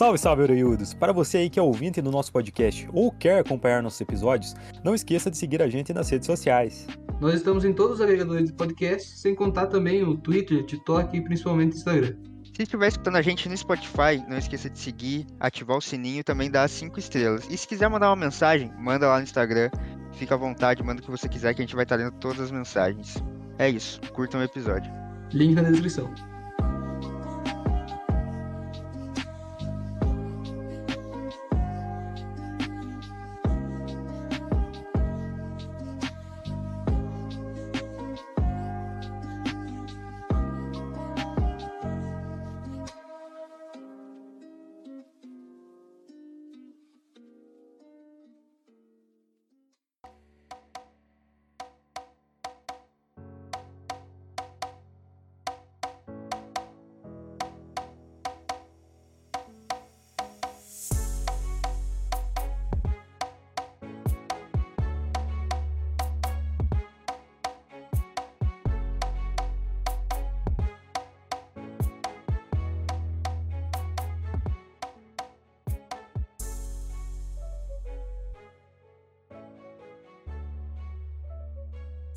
Salve, salve, Oreiudos! Para você aí que é ouvinte do nosso podcast ou quer acompanhar nossos episódios, não esqueça de seguir a gente nas redes sociais. Nós estamos em todos os agregadores de podcast, sem contar também o Twitter, TikTok e principalmente o Instagram. Se estiver escutando a gente no Spotify, não esqueça de seguir, ativar o sininho e também dar 5 estrelas. E se quiser mandar uma mensagem, manda lá no Instagram. Fica à vontade, manda o que você quiser que a gente vai estar lendo todas as mensagens. É isso, curtam o episódio. Link na descrição.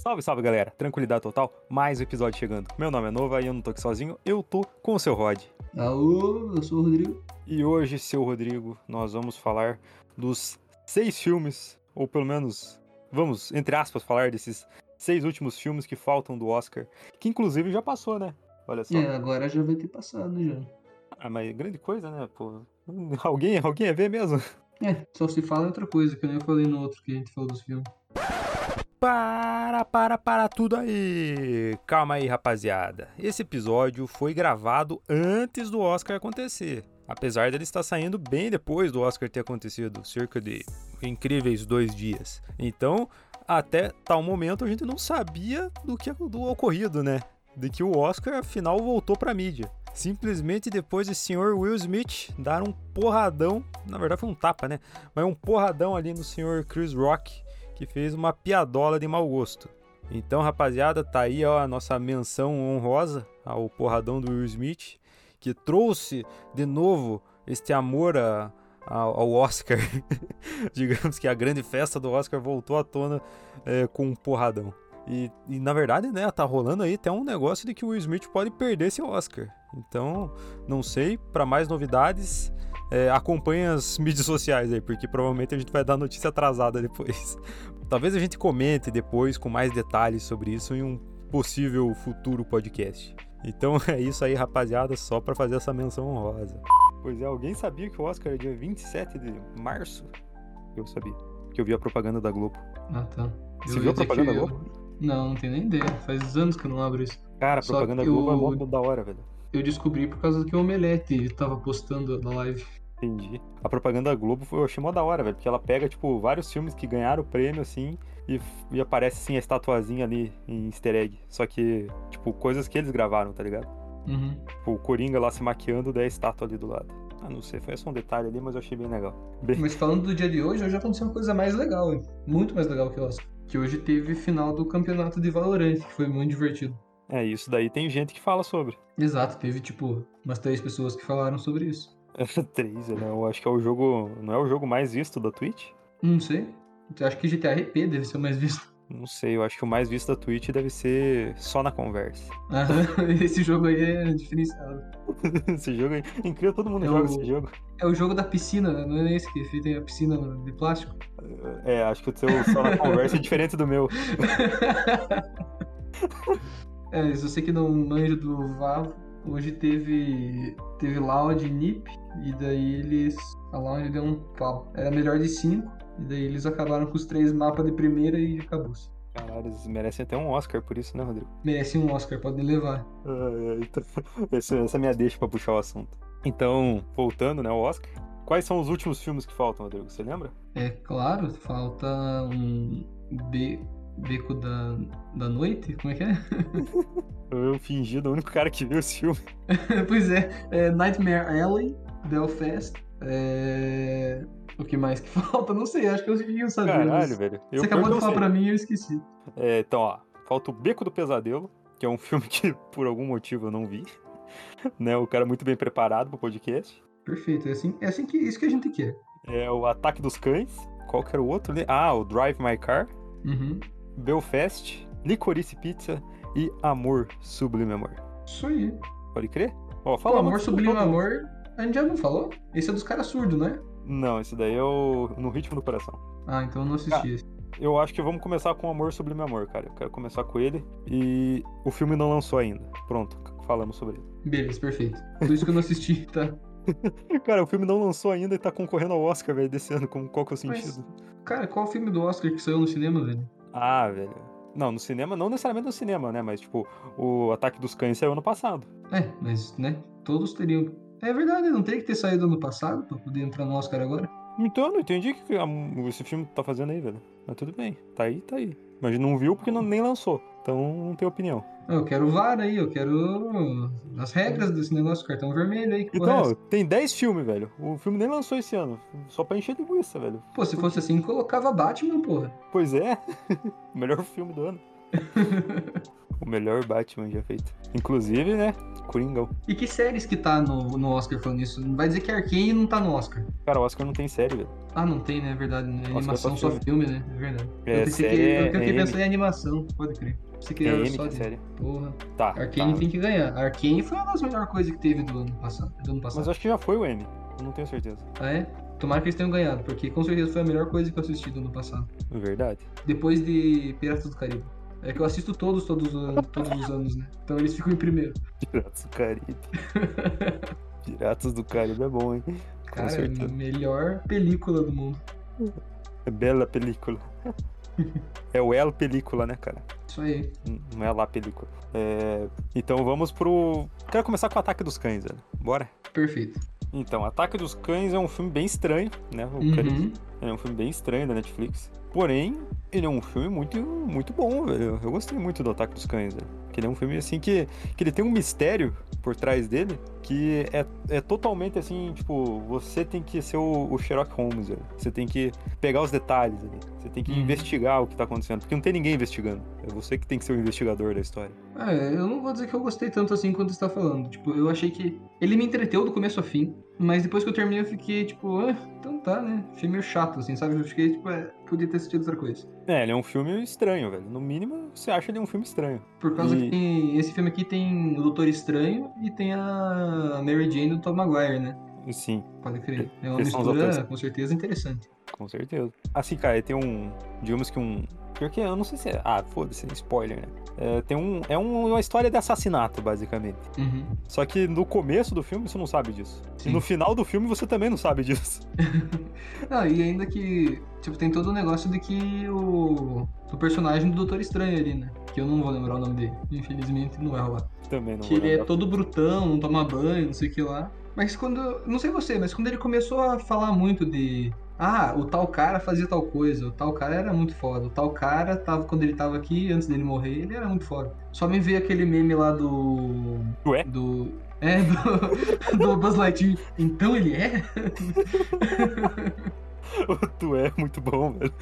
Salve, salve galera, tranquilidade total, mais um episódio chegando. Meu nome é Nova e eu não tô aqui sozinho, eu tô com o seu Rod. Alô, eu sou o Rodrigo. E hoje, seu Rodrigo, nós vamos falar dos seis filmes, ou pelo menos, vamos, entre aspas, falar desses seis últimos filmes que faltam do Oscar, que inclusive já passou, né? Olha só. É, agora já vai ter passado já. Ah, mas grande coisa, né, pô? Alguém, alguém ia ver mesmo? É, só se fala outra coisa, que eu nem falei no outro que a gente falou dos filmes. Para, para, para tudo aí! Calma aí, rapaziada. Esse episódio foi gravado antes do Oscar acontecer. Apesar dele estar saindo bem depois do Oscar ter acontecido, cerca de incríveis dois dias. Então, até tal momento a gente não sabia do que do ocorrido, né? De que o Oscar afinal voltou pra mídia. Simplesmente depois de senhor Will Smith dar um porradão, na verdade foi um tapa, né? Mas um porradão ali no senhor Chris Rock que fez uma piadola de mau gosto. Então, rapaziada, tá aí ó, a nossa menção honrosa ao porradão do Will Smith, que trouxe de novo este amor a, a, ao Oscar. Digamos que a grande festa do Oscar voltou à tona é, com um porradão. E, e, na verdade, né, tá rolando aí até um negócio de que o Will Smith pode perder esse Oscar. Então, não sei, para mais novidades, é, acompanhe as mídias sociais aí, porque provavelmente a gente vai dar notícia atrasada depois. Talvez a gente comente depois com mais detalhes sobre isso em um possível futuro podcast. Então é isso aí, rapaziada, só para fazer essa menção honrosa. Pois é, alguém sabia que o Oscar é dia 27 de março? Eu sabia, que eu vi a propaganda da Globo. Ah, tá. Você viu a propaganda da Globo? Não, não tenho nem ideia. Faz anos que eu não abro isso. Cara, a propaganda da Globo eu... é muito da hora, velho. Eu descobri por causa que o Omelete tava postando na live. Entendi. A propaganda da Globo eu achei mó da hora, velho, porque ela pega, tipo, vários filmes que ganharam o prêmio, assim, e, e aparece, assim, a estatuazinha ali em easter egg. Só que, tipo, coisas que eles gravaram, tá ligado? Uhum. Tipo, o Coringa lá se maquiando, daí a estátua ali do lado. Ah, não sei, foi só um detalhe ali, mas eu achei bem legal. Bem... Mas falando do dia de hoje, hoje aconteceu uma coisa mais legal, hein? muito mais legal que o Oscar. Que hoje teve final do campeonato de Valorant, que foi muito divertido. É, isso daí tem gente que fala sobre. Exato, teve, tipo, umas três pessoas que falaram sobre isso. Três, né? Eu acho que é o jogo. Não é o jogo mais visto da Twitch? Não sei. Eu acho que GTA RP deve ser o mais visto. Não sei, eu acho que o mais visto da Twitch deve ser só na conversa. Aham, esse jogo aí é diferenciado. esse jogo aí. Incrível, todo mundo É joga o- esse jogo. É o jogo da piscina, né? não é esse que tem a piscina de plástico? É, acho que o seu só na conversa é diferente do meu. É, se você que não manja do Vavo, hoje teve teve Loud e Nip, e daí eles. A Loud deu um pau. Era melhor de cinco, e daí eles acabaram com os três mapas de primeira e acabou. Caralho, eles merecem até um Oscar por isso, né, Rodrigo? Merece um Oscar, podem levar. Ah, então, essa, essa é a minha deixa pra puxar o assunto. Então, voltando, né, ao Oscar. Quais são os últimos filmes que faltam, Rodrigo? Você lembra? É claro, falta um be, Beco da, da Noite? Como é que é? Eu fingido, o único cara que viu esse filme. pois é, é, Nightmare Alley, Belfast. É... O que mais que falta? Não sei, acho que eu eu sabia. Caralho, velho. Eu Você acabou de falar sei. pra mim e eu esqueci. É, então, ó, falta o Beco do Pesadelo, que é um filme que por algum motivo eu não vi. né, o cara muito bem preparado pro podcast. Perfeito. É assim, é assim que isso que a gente quer. É o Ataque dos Cães. Qual que era o outro? né? Ah, o Drive My Car. Uhum. Belfast. Licorice Pizza. E Amor Sublime Amor. Isso aí. Pode crer? Ó, Pô, fala amor muito sublime amor, a gente já não falou? Esse é dos caras surdos, né? Não, esse daí é o No Ritmo do Coração. Ah, então eu não assisti esse. Eu acho que vamos começar com Amor Sublime Amor, cara. Eu quero começar com ele. E o filme não lançou ainda. Pronto, falamos sobre ele. Beleza, perfeito. Por isso que eu não assisti, tá? Cara, o filme não lançou ainda e tá concorrendo ao Oscar, velho, desse ano. Com qual que é o Mas- sentido? Cara, qual filme do Oscar que saiu no cinema, velho? Ah, velho. Não, no cinema, não necessariamente no cinema, né? Mas, tipo, o Ataque dos Cães saiu ano passado. É, mas, né? Todos teriam. É verdade, não teria que ter saído ano passado pra poder entrar no Oscar agora. Então, eu não entendi o que esse filme tá fazendo aí, velho. Mas tudo bem. Tá aí, tá aí. Mas não viu porque não, nem lançou. Então, não tem opinião. Ah, Eu quero o VAR aí, eu quero as regras desse negócio, cartão vermelho aí. É Então, tem 10 filmes, velho. O filme nem lançou esse ano. Só pra encher linguiça, velho. Pô, se fosse assim, colocava Batman, porra. Pois é. o melhor filme do ano. o melhor Batman já feito. Inclusive, né? Coringão. E que séries que tá no, no Oscar falando isso? Não vai dizer que Arkane não tá no Oscar. Cara, o Oscar não tem série, velho. Ah, não tem, né? É verdade. Né? Animação só só filme, né? É verdade. É, eu pensei que, é- eu fiquei é em animação, pode crer. Pensei que É M só de... série. Porra. Tá. Arkane tá. tem que ganhar. Arkane foi uma das melhores coisas que teve do ano passado. Do ano Mas passado. acho que já foi o M. Eu não tenho certeza. Ah, é? Tomara que eles tenham ganhado, porque com certeza foi a melhor coisa que eu assisti do ano passado. É Verdade. Depois de Piratas do Caribe. É que eu assisto todos, todos, os anos- todos os anos, né? Então eles ficam em primeiro. Piratas do Caribe. Piratas do Caribe é bom, hein? Cara, melhor película do mundo. É bela película. É o El Película, né, cara? Isso aí. Não é lá película. É, Então vamos pro. Quero começar com o Ataque dos Cães, velho. Bora? Perfeito. Então, Ataque dos Cães é um filme bem estranho, né? Uhum. É um filme bem estranho da Netflix. Porém, ele é um filme muito, muito bom, velho. Eu gostei muito do Ataque dos Cães, velho. Que ele é um filme, assim, que, que ele tem um mistério por trás dele que é, é totalmente, assim, tipo, você tem que ser o, o Sherlock Holmes, velho. Você tem que pegar os detalhes ali. Você tem que Uhum. investigar o que tá acontecendo. Porque não tem ninguém investigando. É você que tem que ser o investigador da história. Ah, eu não vou dizer que eu gostei tanto assim quanto você tá falando. Tipo, eu achei que ele me entreteu do começo ao fim, mas depois que eu terminei eu fiquei, tipo, ah, então tá, né? Achei meio chato, assim, sabe? Eu fiquei, tipo, é, podia ter assistido outra coisa. É, ele é um filme estranho, velho. No mínimo, você acha ele um filme estranho. Por causa E- que tem, esse filme aqui tem o Doutor Estranho e tem a Mary Jane do Tom Maguire, né? Sim, Pode crer. É uma Eles mistura, com certeza, interessante. com certeza. Assim, cara, tem um. Digamos que um. Pior que eu não sei se é. Ah, foda-se, spoiler, né? É, tem um. É um- uma história de assassinato, basicamente. Uhum. Só que no começo do filme você não sabe disso. Sim. E no final do filme você também não sabe disso. Ah, e ainda que, tipo, tem todo o negócio de que o, o personagem do Doutor Estranho ali, né? Que eu não vou lembrar o nome dele. Infelizmente, não vai rolar. Também não Que ele é lembrar. todo brutão, não toma banho, não sei o que lá. Mas quando. Não sei você, mas quando ele começou a falar muito de. Ah, o tal cara fazia tal coisa, o tal cara era muito foda, o tal cara tava quando ele tava aqui, antes dele morrer, ele era muito foda. Só me veio aquele meme lá do. Ué? Do. É, do, do Buzz Lightyear. Então ele é? tu é muito bom, velho.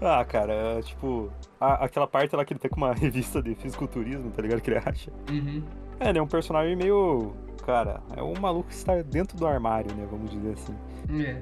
Ah, cara, é, tipo, a- aquela parte lá que ele tem com uma revista de fisiculturismo, tá ligado? Que ele acha. Uhum. É, ele é um personagem meio. Cara, é um maluco que está dentro do armário, né? Vamos dizer assim. É, é.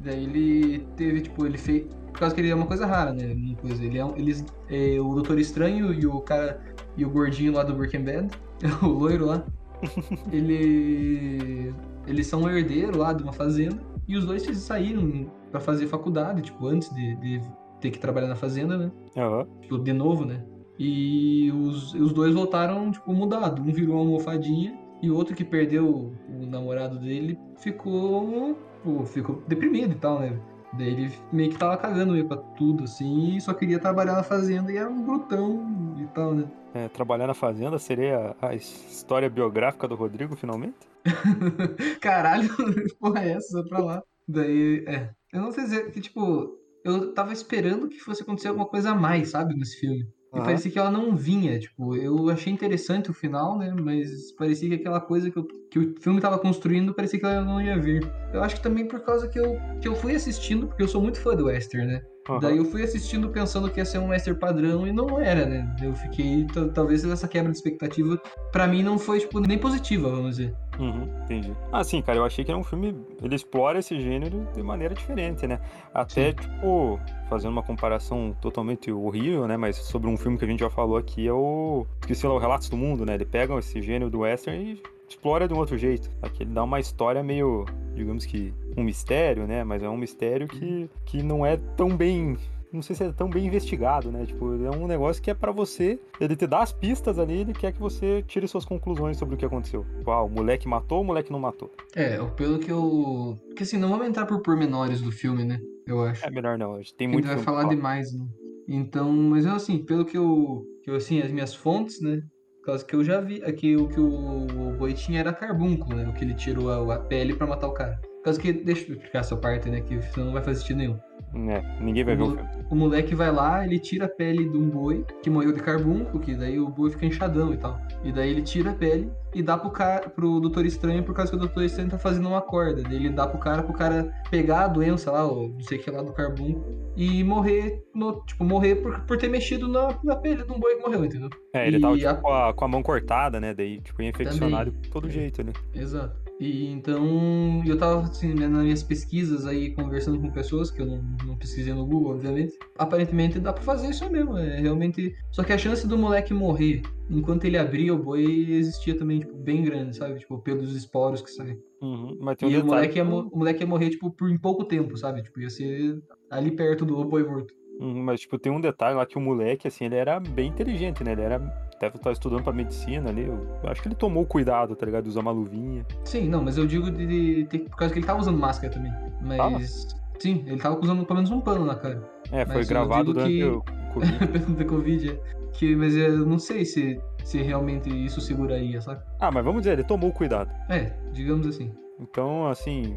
Daí ele teve, tipo, ele fez. Por causa que ele é uma coisa rara, né? Uma coisa, ele é um, eles, é, o Doutor Estranho e o cara. E o gordinho lá do Breaking Bad, o loiro lá. ele. Eles são um herdeiro lá de uma fazenda. E os dois saíram pra fazer faculdade, tipo, antes de, de ter que trabalhar na fazenda, né? Aham. Tipo, de novo, né? E os, os dois voltaram, tipo, mudado. Um virou uma almofadinha e o outro que perdeu o namorado dele ficou, pô, ficou deprimido e tal, né? Daí ele meio que tava cagando meio pra tudo, assim, e só queria trabalhar na fazenda e era um brutão e tal, né? É, trabalhar na fazenda seria a história biográfica do Rodrigo, finalmente? Caralho, porra é essa? Pra lá. Daí, é. Eu não sei dizer que, tipo, eu tava esperando que fosse acontecer alguma coisa a mais, sabe, nesse filme. E parecia que ela não vinha, tipo, eu achei interessante o final, né? Mas parecia que aquela coisa que eu que o filme tava construindo, parecia que ela não ia vir. Eu acho que também por causa que eu, que eu fui assistindo, porque eu sou muito fã do western, né? Uhum. Daí eu fui assistindo pensando que ia ser um western padrão e não era, né? Eu fiquei, talvez essa quebra de expectativa, pra mim não foi, tipo, nem positiva, vamos dizer. Uhum, entendi. Ah, sim, cara, eu achei que era um filme. Ele explora esse gênero de maneira diferente, né? Até, Sim. tipo, fazendo uma comparação totalmente horrível, né? Mas sobre um filme que a gente já falou aqui é o. Esqueci lá, o Relatos do Mundo, né? Ele pega esse gênero do western e explora de um outro jeito. Aqui ele dá uma história meio, digamos que, um mistério, né? Mas é um mistério que, que não é tão bem. Não sei se é tão bem investigado, né? Tipo, é um negócio que é pra você. Ele te dá as pistas ali, ele quer que você tire suas conclusões sobre o que aconteceu. Tipo, ah, o moleque matou, o moleque não matou. É, pelo que eu. Porque assim, não vamos entrar por pormenores do filme, né? Eu acho. É melhor não, a gente tem a muito gente vai falar demais, né? Então, mas eu assim, pelo que eu, que eu assim, as minhas fontes, né? Causa que eu já vi, aqui o que o, boi tinha era carbúnculo, né? O que ele tirou a, pele pra matar o cara. Por causa que, deixa eu explicar essa parte, né? Que senão não vai fazer sentido nenhum. É, ninguém vai ver o O- filme. O moleque vai lá, ele tira a pele de um boi que morreu de carbúnculo, que daí o boi fica inchadão e tal. E daí ele tira a pele e dá pro cara, pro Doutor Estranho, por causa que o Doutor Estranho tá fazendo uma corda. Daí ele dá pro cara, pro cara pegar a doença lá, ou não sei o que lá do carbúnculo, e morrer, no, tipo, morrer por, por ter mexido na, na pele de um boi que morreu, entendeu? É, ele tava E tipo, a- com, a, com a mão cortada, né? Daí, tipo, ia infeccionar de todo jeito, né? Exato. E então, eu tava assim, né, nas minhas pesquisas aí, conversando com pessoas, que eu não, não pesquisei no Google, obviamente. Aparentemente dá pra fazer isso mesmo, é realmente. Só que a chance do moleque morrer enquanto ele abria o boi existia também, tipo, bem grande, sabe? Tipo, pelos esporos que saem. Uhum, um E o moleque, ia, o moleque ia morrer, tipo, por em pouco tempo, sabe? Tipo, ia ser ali perto do boi morto. Uhum, Mas, tipo, tem um detalhe lá que o moleque, assim, ele era bem inteligente, né? Ele era. Deve estar estudando pra medicina ali. Eu acho que ele tomou cuidado, tá ligado? De usar uma luvinha. Sim, não, mas eu digo de, de ter- por causa que ele tava usando máscara também. Mas. Sim, ele tava usando pelo menos um pano na cara. É, foi Mas gravado durante que- o Covid. Da Covid, é. Que, mas eu não sei se, se realmente isso seguraria, sabe? Ah, mas vamos dizer, ele tomou cuidado. É, digamos assim. Então, assim,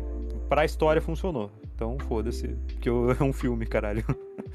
pra história funcionou. Então, foda-se. Porque é um filme, caralho.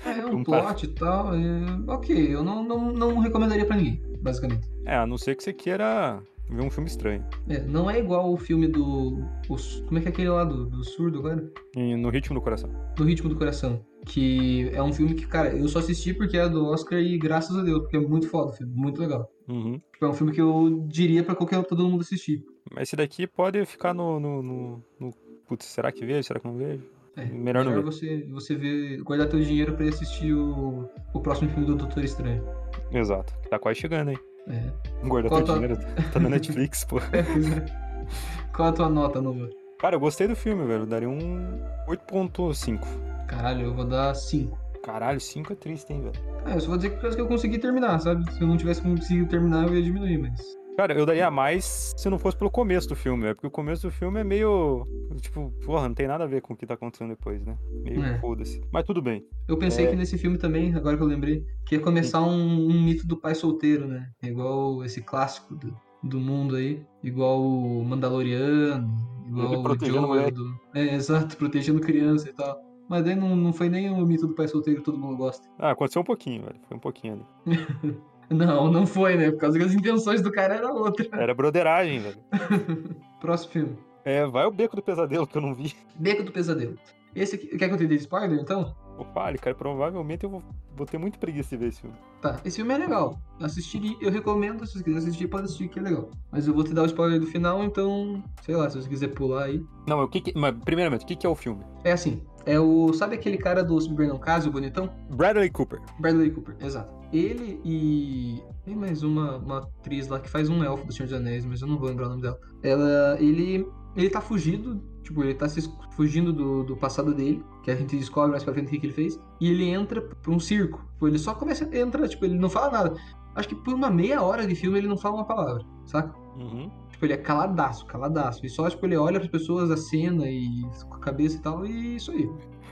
É, um tá- plot e tal. é, ok, eu não, não, não recomendaria pra ninguém, basicamente. É, a não ser que você queira ver um filme estranho. É, não é igual o filme do. o como é que é aquele lá do, do surdo agora? E no ritmo do coração. Do Ritmo do Coração. Que é um filme que, cara, eu só assisti porque é do Oscar e graças a Deus, porque é muito foda o filme, muito legal. Uhum. Tipo, é um filme que eu diria pra qualquer todo mundo assistir. Mas esse daqui pode ficar no. no, no- no- Putz, será que vejo? Será que não vejo? É, Melhor não ver. você, você ver, guardar teu dinheiro pra ir assistir o, o próximo filme do Doutor Estranho. Exato. Tá quase chegando, hein? É. Guarda Qual teu tá- dinheiro. Tá na Netflix, pô. Qual a tua nota, Nova? Cara, eu gostei do filme, velho. Eu daria um 8.5. Caralho, eu vou dar 5. Caralho, 5 é triste, hein, velho. Ah, eu só vou dizer que eu consegui terminar, sabe? Se eu não tivesse conseguido terminar, eu ia diminuir, mas. Cara, eu daria mais se não fosse pelo começo do filme, velho. Porque o começo do filme é meio. Tipo, porra, não tem nada a ver com o que tá acontecendo depois, né? Meio É. foda-se. Mas tudo bem. Eu pensei É. que nesse filme também, agora que eu lembrei, que ia começar um, um mito do pai solteiro, né? Igual esse clássico do, do mundo aí. Igual o Mandaloriano, igual Ele o protegendo o moleque. do... É, exato, protegendo criança e tal. Mas daí não, não foi nem o mito do pai solteiro que todo mundo gosta. Ah, aconteceu um pouquinho, velho. Foi um pouquinho ali. Não, não foi, né? Por causa que as intenções do cara eram outras. Era broderagem, velho. Próximo filme. É, vai o Beco do Pesadelo que eu não vi. Beco do Pesadelo. Esse aqui, quer que eu te dê spoiler, então? Fale, cara, provavelmente eu vou, vou ter muito preguiça de ver esse filme. Tá, esse filme é legal. Assistiria, eu recomendo, se você quiser assistir, pode assistir que é legal. Mas eu vou te dar o spoiler do final, então, sei lá, se você quiser pular aí. Não, o que que... Mas, primeiramente, o que que é o filme? É assim, é o. Sabe aquele cara do Se Beber Não Case, o bonitão? Bradley Cooper. Bradley Cooper, exato. Ele e. Tem mais uma, uma atriz lá que faz um elfo do Senhor dos Anéis, mas eu não vou lembrar o nome dela. Ela. Ele. Ele tá fugido, tipo, ele tá se fugindo do, do passado dele, que a gente descobre mais pra frente o que, que ele fez, e ele entra pra um circo. Tipo, ele só começa a entrar, tipo, ele não fala nada. Acho que por uma meia hora de filme ele não fala uma palavra, saca? Uhum. Tipo, ele é caladaço, caladaço. E só, tipo, ele olha pras pessoas, a cena e com a cabeça e tal, e isso aí.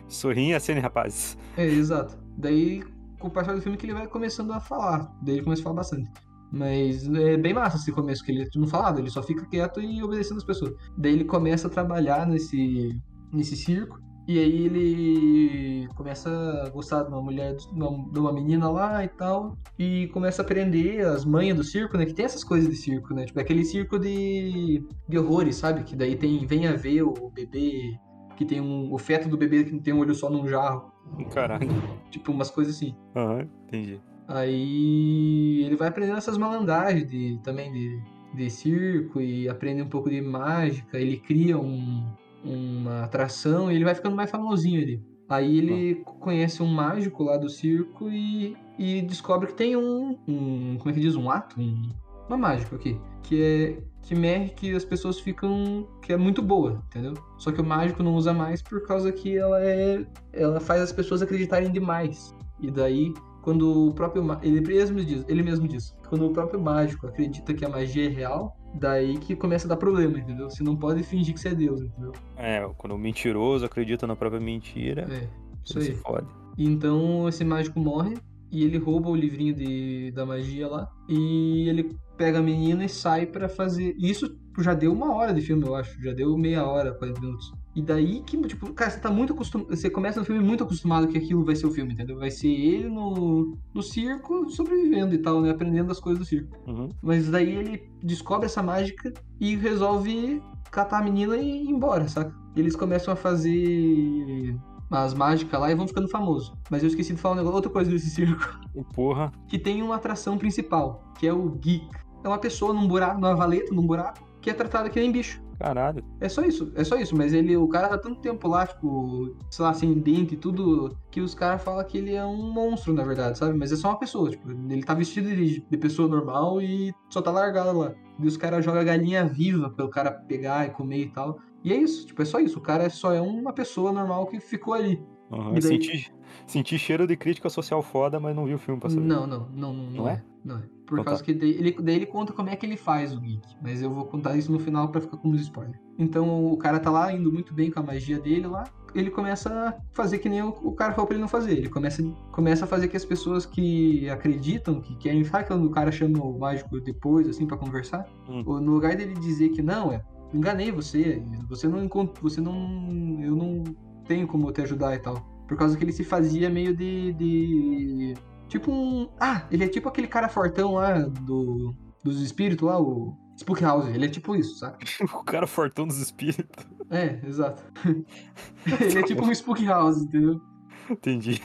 Sorrinha a cena, rapazes. É, exato. Daí, com o passar do filme, que ele vai começando a falar. Daí ele começa a falar bastante. Mas é bem massa esse começo, que ele não fala nada, ele só fica quieto e obedecendo as pessoas. Daí ele começa a trabalhar nesse, nesse circo. E aí ele começa a gostar de uma mulher, de uma, de uma menina lá e tal. E começa a aprender as manhas do circo, né? Que tem essas coisas de circo, né? Tipo, aquele circo de, de horrores, sabe? Que daí tem Vem a ver o bebê, que tem um, o feto do bebê que tem um olho só num jarro. Caralho. Tipo, umas coisas assim. Aham, entendi. Aí ele vai aprendendo essas malandagens de, também de, de circo e aprende um pouco de mágica. Ele cria um, uma atração e ele vai ficando mais famosinho ali. Aí ele conhece um mágico lá do circo e, e descobre que tem um, um. Como é que diz? Um ato? Um, uma mágica aqui. Que é. Que mexe que as pessoas ficam. que é muito boa, entendeu? Só que o mágico não usa mais por causa que ela é. Ela faz as pessoas acreditarem demais. E daí quando o próprio ele mesmo diz, ele mesmo diz, quando o próprio mágico acredita que a magia é real, daí que começa a dar problema, entendeu? Você não pode fingir que você é Deus, entendeu? É, quando o mentiroso acredita na própria mentira, É, isso aí. se fode. Então esse mágico morre e ele rouba o livrinho de, da magia lá e ele pega a menina e sai pra fazer. Isso já deu uma hora de filme, eu acho. Já deu meia hora, 40 minutos. E daí que, tipo, cara, você tá muito acostumado. Você começa no filme muito acostumado que aquilo vai ser o filme, entendeu? Vai ser ele no, no circo sobrevivendo e tal, né? Aprendendo as coisas do circo. Uhum. Mas daí ele descobre essa mágica e resolve catar a menina e ir embora, saca? E eles começam a fazer as mágicas lá e vão ficando famosos. Mas eu esqueci de falar um negócio, outra coisa desse circo. Porra. Que tem uma atração principal, que é o geek. É uma pessoa num buraco, numa valeta, num buraco, que é tratada que nem bicho. Caralho. É só isso, é só isso. Mas ele, o cara tá tanto tempo lá, tipo, sei lá, sem dente e tudo, que os caras falam que ele é um monstro, na verdade, sabe? Mas é só uma pessoa, tipo, ele tá vestido de, de pessoa normal e só tá largado lá. E os caras jogam galinha viva pelo cara pegar e comer e tal. E é isso, tipo, é só isso. O cara só é uma pessoa normal que ficou ali. Uhum. Daí- Senti, senti cheiro de crítica social foda, mas não vi o filme pra saber. Não, não, não, não, Não é? Não é. Por Então causa tá. que daí ele, daí ele conta como é que ele faz o geek. Mas eu vou contar isso no final pra ficar como spoiler. Então o cara tá lá indo muito bem com a magia dele lá. Ele começa a fazer que nem o, o cara falou pra ele não fazer. Ele começa, começa a fazer que as pessoas que acreditam, que querem. Sabe quando o cara chama o mágico depois, assim, pra conversar? Hum. Ou No lugar dele dizer que não, é. Enganei você. Você não encontra. Você não. Eu não tenho como te ajudar e tal. Por causa que ele se fazia meio de. de tipo um. Ah, ele é tipo aquele cara fortão lá do. Dos espíritos lá, o. Spook House. Ele é tipo isso, sabe? o cara fortão dos espíritos. É, exato. ele é tipo um Spook House, entendeu? Entendi.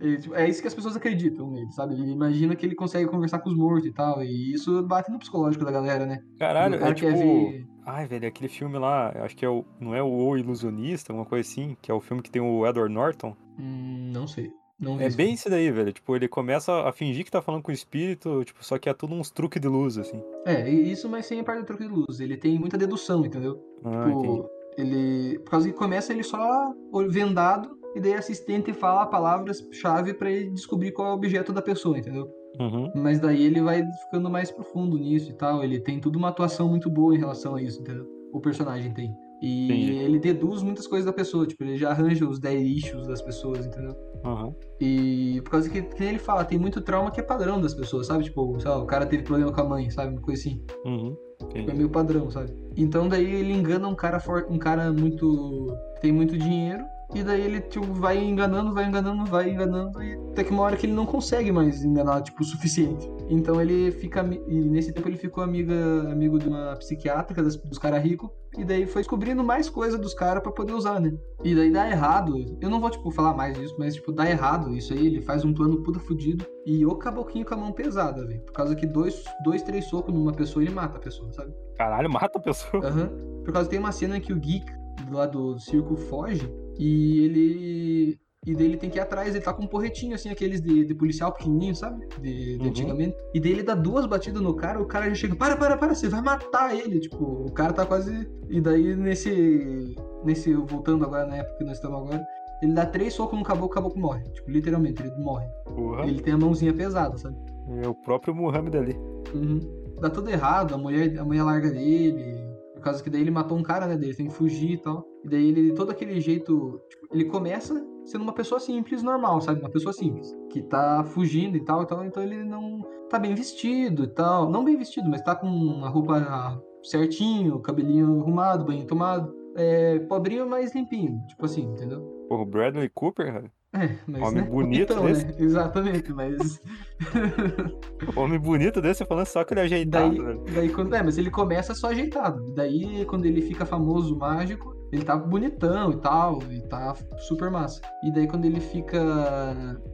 Ele, tipo, é isso que as pessoas acreditam nele, sabe? Ele imagina que ele consegue conversar com os mortos e tal. E isso bate no psicológico da galera, né? Caralho, o cara é tipo. ver. Ai, velho, aquele filme lá, acho que é o. Não é o O Ilusionista, alguma coisa assim, que é o filme que tem o Edward Norton. Hum, não sei. Não É bem isso daí, velho. Tipo, ele começa a fingir que tá falando com o espírito, tipo, só que é tudo uns truques de luz, assim. É, isso, mas sem a parte do truque de luz. Ele tem muita dedução, entendeu? Ah, entendi. Tipo, ele. Por causa que começa ele só vendado, e daí a assistente fala palavras-chave pra ele descobrir qual é o objeto da pessoa, entendeu? Uhum. Mas daí ele vai ficando mais profundo nisso e tal. Ele tem tudo uma atuação muito boa em relação a isso, entendeu? O personagem tem. E Entendi. ele deduz muitas coisas da pessoa, tipo, ele já arranja os 10 issues das pessoas, entendeu? Uhum. E por causa que, que ele fala, tem muito trauma que é padrão das pessoas, sabe? Tipo, sei lá, o cara teve problema com a mãe, sabe? Uma coisa assim. Uhum. Tipo, é meio padrão, sabe? Então daí ele engana um cara for... um cara muito. que tem muito dinheiro. E daí ele, tipo, vai enganando, vai enganando, vai enganando. E até que uma hora que ele não consegue mais enganar, tipo, o suficiente. Então ele fica. E nesse tempo ele ficou amiga, amigo de uma psiquiátrica das- dos caras ricos. E daí foi descobrindo mais coisa dos caras pra poder usar, né? E daí dá errado. Eu não vou, tipo, falar mais disso, mas, tipo, dá errado isso aí. Ele faz um plano puta fudido. E o caboquinho com a mão pesada, velho. Por causa que dois, dois, três socos numa pessoa, ele mata a pessoa, sabe? Caralho, mata a pessoa. Aham. Por causa que tem uma cena que o Geek, lá do circo, foge e ele. E daí ele tem que ir atrás, ele tá com um porretinho, assim, aqueles de, de policial pequenininho, sabe? De, de Uhum. antigamente. E daí ele dá duas batidas no cara, o cara já chega, para, para, para, você vai matar ele. Tipo, o cara tá quase. E daí nesse. Nesse. Voltando agora na época que nós estamos agora, ele dá três socos no caboclo, o caboclo morre. Tipo, literalmente, ele morre. Porra. Ele tem a mãozinha pesada, sabe? É o próprio Muhammad ali. Uhum. Dá tudo errado, a mulher, a mulher larga dele. Por causa que daí ele matou um cara, né? Dele tem que fugir e tal. E daí ele, todo aquele jeito. Tipo, ele começa sendo uma pessoa simples, normal, sabe? Uma pessoa simples. Que tá fugindo e tal, e tal. Então ele não tá bem vestido e tal. Não bem vestido, mas tá com a roupa certinho, cabelinho arrumado, banho tomado. é, pobrinho, mas limpinho. Tipo assim, entendeu? Porra, o Bradley Cooper, cara. É, mas. Homem né? bonito então, desse. né? Exatamente, mas. Homem bonito desse falando só que ele é ajeitado, daí, velho. daí quando. É, mas ele começa só ajeitado. Daí, quando ele fica famoso, mágico, ele tá bonitão e tal, e tá super massa. E daí, quando ele fica.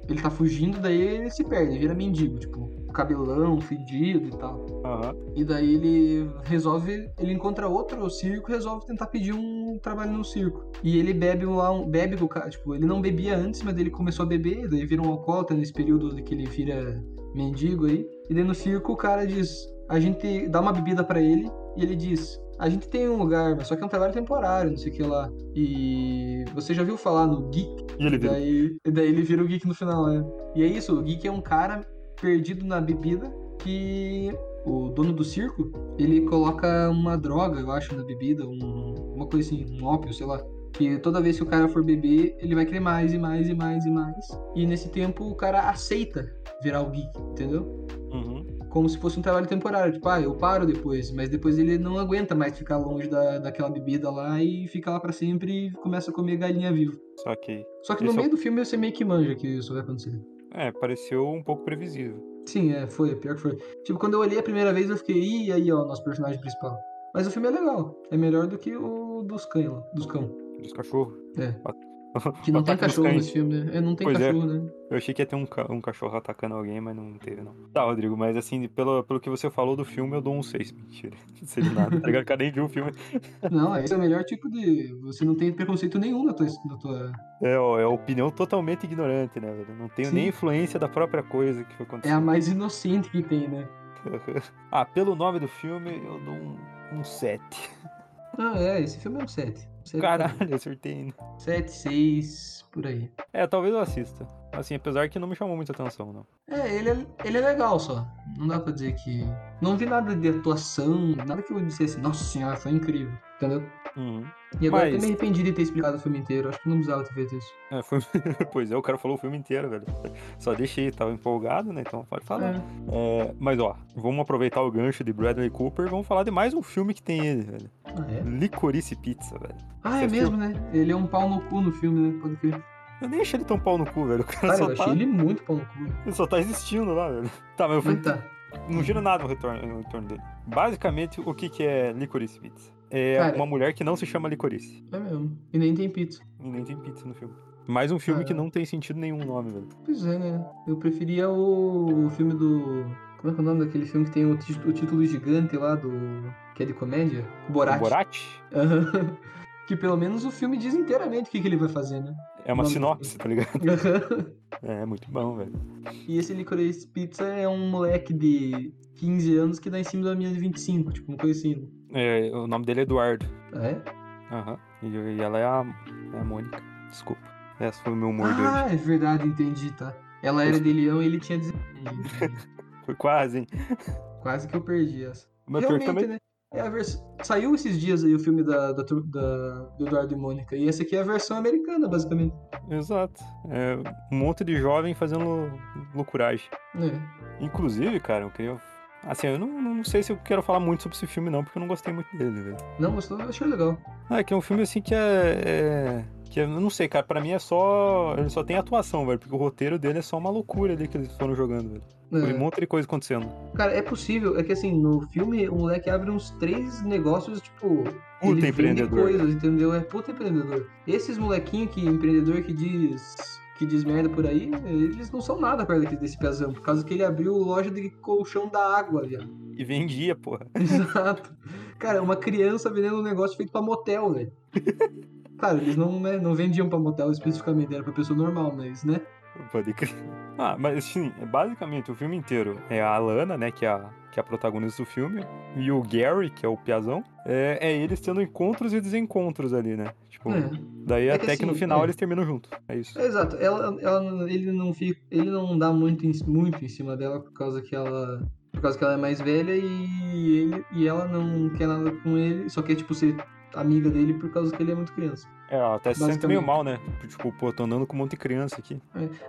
Ele tá fugindo, daí ele se perde, vira mendigo, tipo, cabelão, fedido e tal. Aham. E daí ele resolve, ele encontra outro circo e resolve tentar pedir um trabalho no circo. E ele bebe lá, um, bebe do cara, tipo, ele não bebia antes, mas ele começou a beber, daí vira um alcoólatra nesse período que ele vira mendigo aí. E daí no circo o cara diz, a gente dá uma bebida pra ele e ele diz, a gente tem um lugar, mas só que é um trabalho temporário, não sei o que lá. E você já viu falar no Geek? E ele vira. Daí, e daí ele vira o Geek no final, né? E é isso, o Geek é um cara perdido na bebida que o dono do circo, ele coloca uma droga, eu acho, na bebida, um, uma coisa assim, um ópio, sei lá. Que toda vez que o cara for beber, ele vai querer mais e mais e mais e mais. E nesse tempo o cara aceita virar o geek, entendeu? Uhum. Como se fosse um trabalho temporário. Tipo, ah, eu paro depois. Mas depois ele não aguenta mais ficar longe da, daquela bebida lá e fica lá pra sempre e começa a comer galinha viva. Só que. Só que no Esse é meio do filme você meio que manja que isso vai acontecer. É, pareceu um pouco previsível. Sim, é, foi, pior que foi. Tipo, quando eu olhei a primeira vez, eu fiquei, ih, aí, ó, nosso personagem principal. Mas o filme é legal. É melhor do que o dos cães lá, dos cão. Dos cachorros. É. Que não tem dos cachorro nesse filme, né? É, não tem Pois é. cachorro, né? Eu achei que ia ter um, ca- um cachorro atacando alguém, mas não teve, não. Tá, Rodrigo, mas assim, pelo, pelo que você falou do filme, eu dou um 6. Mentira. Não sei de nada, tá ligado? Cara, nem viu o filme. Não, esse é o melhor tipo de. Você não tem preconceito nenhum na tua. Na tua... É, ó, é opinião totalmente ignorante, né, velho? Não tenho Sim. nem influência da própria coisa que foi É acontecendo. a mais inocente que tem, né? ah, pelo nome do filme, eu dou um, um 7. Ah, é, esse filme é um 7. Caralho, acertei ainda. 7, 6, por aí. É, talvez eu assista. Assim, apesar que não me chamou muita atenção, não. É, ele é, ele é legal só. Não dá pra dizer que. Não vi nada de atuação, nada que eu dissesse, nossa senhora, foi incrível. Entendeu? Uhum. E agora eu Mas- até me arrependi de ter explicado o filme inteiro. Acho que não precisava ter feito isso. É, foi... pois é, o cara falou o filme inteiro, velho. Só deixei, tava empolgado, né? Então pode falar. É. É, mas ó, vamos aproveitar o gancho de Bradley Cooper e vamos falar de mais um filme que tem ele, velho. Ah, é? Licorice Pizza, velho. Ah, Você é mesmo, né? Ele é um pau no cu no filme, né? Pode crer. Eu nem achei ele tão pau no cu, velho. O cara, Cara, só, eu tá, achei ele muito pau no cu. ele só tá existindo lá, velho. Tá, mas filme Mas tá. não gira nada no retorno, no retorno dele. Basicamente, o que, que é Licorice Pizza? É Cara- uma mulher que não se chama Licorice. É mesmo. E nem tem pizza. E nem tem pizza no filme. Mais um filme que Caramba. não tem sentido nenhum nome, velho. Pois é, né? Eu preferia o, o filme do. Como é que é o nome daquele filme que tem o, o título gigante lá do. que é de comédia? Borat. O Borat Aham. que pelo menos o filme diz inteiramente o que, que ele vai fazer, né? é uma sinopse, tá ligado? Aham. É, muito bom, velho. e esse Licorice Pizza é um moleque de 15 anos que dá em cima da minha de 25, tipo, uma coisa assim. É, o nome dele é Eduardo. Ah, é? Aham. E, e ela é a, é a Mônica. Desculpa. Esse foi o meu humor hoje. Ah, é verdade, entendi, tá. Ela era de leão e ele tinha 19. Foi quase, hein? Quase que eu perdi essa. Mas Realmente, também. né? É a vers... Saiu esses dias aí o filme da, da, da- do Eduardo e Mônica. E essa aqui é a versão americana, basicamente. Exato. É um monte de jovem fazendo loucuragem. É. Inclusive, cara, eu queria. Assim, eu não, não sei se eu quero falar muito sobre esse filme, não, porque eu não gostei muito dele, velho. Não, gostou? Eu achei legal. Ah, é que é um filme assim que é. é- que eu não sei, cara, pra mim é só. Ele só tem atuação, velho, porque o roteiro dele é só uma loucura ali que eles foram jogando, velho. Foi um É. monte de coisa acontecendo. Cara, é possível. É que assim, no filme, o moleque abre uns três negócios, tipo. ele vende empreendedor. coisas, entendeu? É puta empreendedor. Esses molequinhos que, empreendedor que diz. Que diz merda por aí, eles não são nada perto desse pezão, por causa que ele abriu loja de colchão da água, viado. E vendia, porra. Exato. Cara, uma criança vendendo um negócio feito pra motel, velho. Claro, eles não, né, não vendiam pra motel especificamente, era pra pessoa normal, mas, né? Pode crer. Ah, mas assim, basicamente o filme inteiro é a Alana, né, que é a, que é a protagonista do filme, e o Gary, que é o Piazão, é, é eles tendo encontros e desencontros ali, né? Tipo, É. daí É que até que no assim, final é. eles terminam juntos. É isso. Exato, ela, ela, ele não fica, ele não dá muito em, muito em cima dela por causa que ela, por causa que ela é mais velha e ele, e ela não quer nada com ele, só quer tipo ser amiga dele por causa que ele é muito criança. É, ela até se sente meio mal, né? Tipo, pô, tô andando com um monte de criança aqui.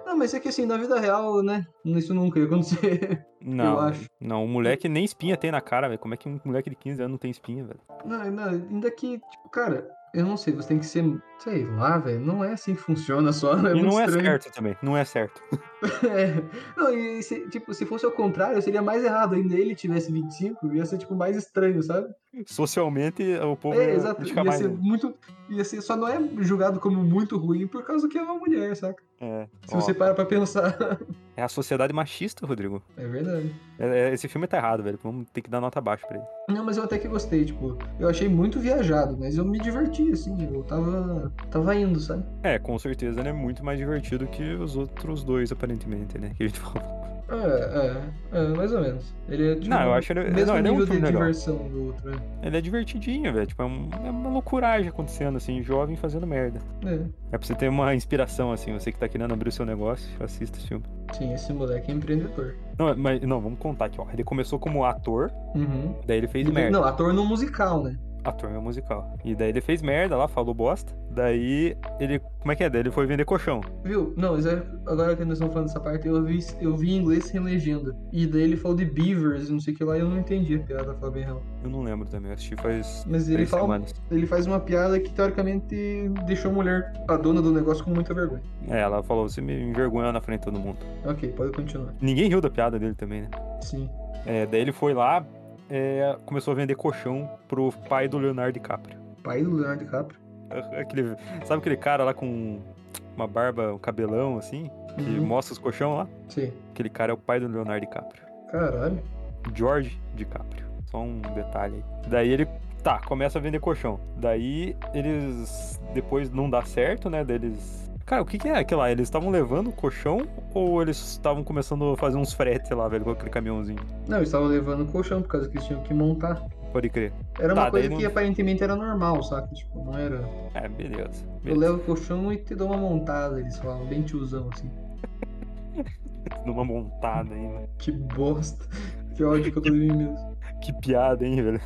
Não, mas é que assim, na vida real, né, isso nunca ia acontecer. Não, acho. não, o moleque nem espinha tem na cara, velho. Como é que um moleque de 15 anos não tem espinha, velho? Não, não, ainda que, tipo, cara, Eu não sei, você tem que ser. Sei lá, velho. Não é assim que funciona só. É e não é estranho. certo também, não é certo. É. Não, e se, tipo, se fosse ao contrário, seria mais errado. Ainda ele tivesse 25, ia ser, tipo, mais estranho, sabe? Socialmente, o povo É, ia exato. Ia mais. ser muito. Ia ser, só não é julgado como muito ruim por causa que é uma mulher, saca? É, Se ó, você para pra pensar. é a sociedade machista, Rodrigo. É verdade. É- é- esse filme tá errado, velho. Vamos ter que dar nota baixa pra ele. Não, mas eu até que gostei, tipo, eu achei muito viajado, mas eu me diverti, assim, eu tava. tava indo, sabe? É, com certeza ele é muito mais divertido que os outros dois, aparentemente, né? Que a gente falou. É, é, é, mais ou menos. Ele é, tipo, Não, eu acho ele- mesmo não, ele é um nível de filme legal. diversão do outro, né? Ele é divertidinho, velho. Tipo, é, um- é uma loucuragem acontecendo, assim, jovem fazendo merda. É. É pra você ter uma inspiração, assim, você que tá querendo abrir o seu negócio, assista esse filme. Sim, esse moleque é empreendedor. Não, mas não, vamos contar aqui, ó. Ele começou como ator, Uhum. daí ele fez Ele- merda. Não, ator no musical, né? Ator é musical. E daí ele fez merda lá, falou bosta. Daí ele. Como é que é? Daí ele foi vender colchão. Viu? Não, é- agora que nós estamos falando dessa parte, eu vi, eu vi em inglês sem legenda. E daí ele falou de beavers, não sei o que lá, e eu não entendi a piada, falar bem real. Eu não lembro também, eu assisti faz Mas ele três fala, semanas. ele faz uma piada que teoricamente deixou a mulher, a dona do negócio, com muita vergonha. É, ela falou, você me envergonhou na frente de todo mundo. Ok, pode continuar. Ninguém riu da piada dele também, né? Sim. É, daí ele foi lá, é, começou a vender colchão pro pai do Leonardo DiCaprio. Pai do Leonardo DiCaprio. Aquele, sabe aquele cara lá com uma barba, um cabelão assim, que Uhum. mostra os colchão lá? Sim. Aquele cara é o pai do Leonardo DiCaprio. Caralho. George DiCaprio. Só um detalhe aí. Daí ele, tá, começa a vender colchão. Daí eles, depois não dá certo, né? Daí eles... Cara, o que que é aquilo lá? Eles estavam levando o colchão ou eles estavam começando a fazer uns fretes lá, velho, com aquele caminhãozinho? Não, eles estavam levando o colchão por causa que eles tinham que montar. Pode crer. Era uma Tá, coisa daí que não- aparentemente era normal, saca? Tipo, não era. É, beleza. Eu beleza. levo o colchão e te dou uma montada, eles falam, bem tiozão assim. Numa montada aí, velho. Que bosta. Que ódio que eu tô de mim mesmo. Que piada, hein, velho?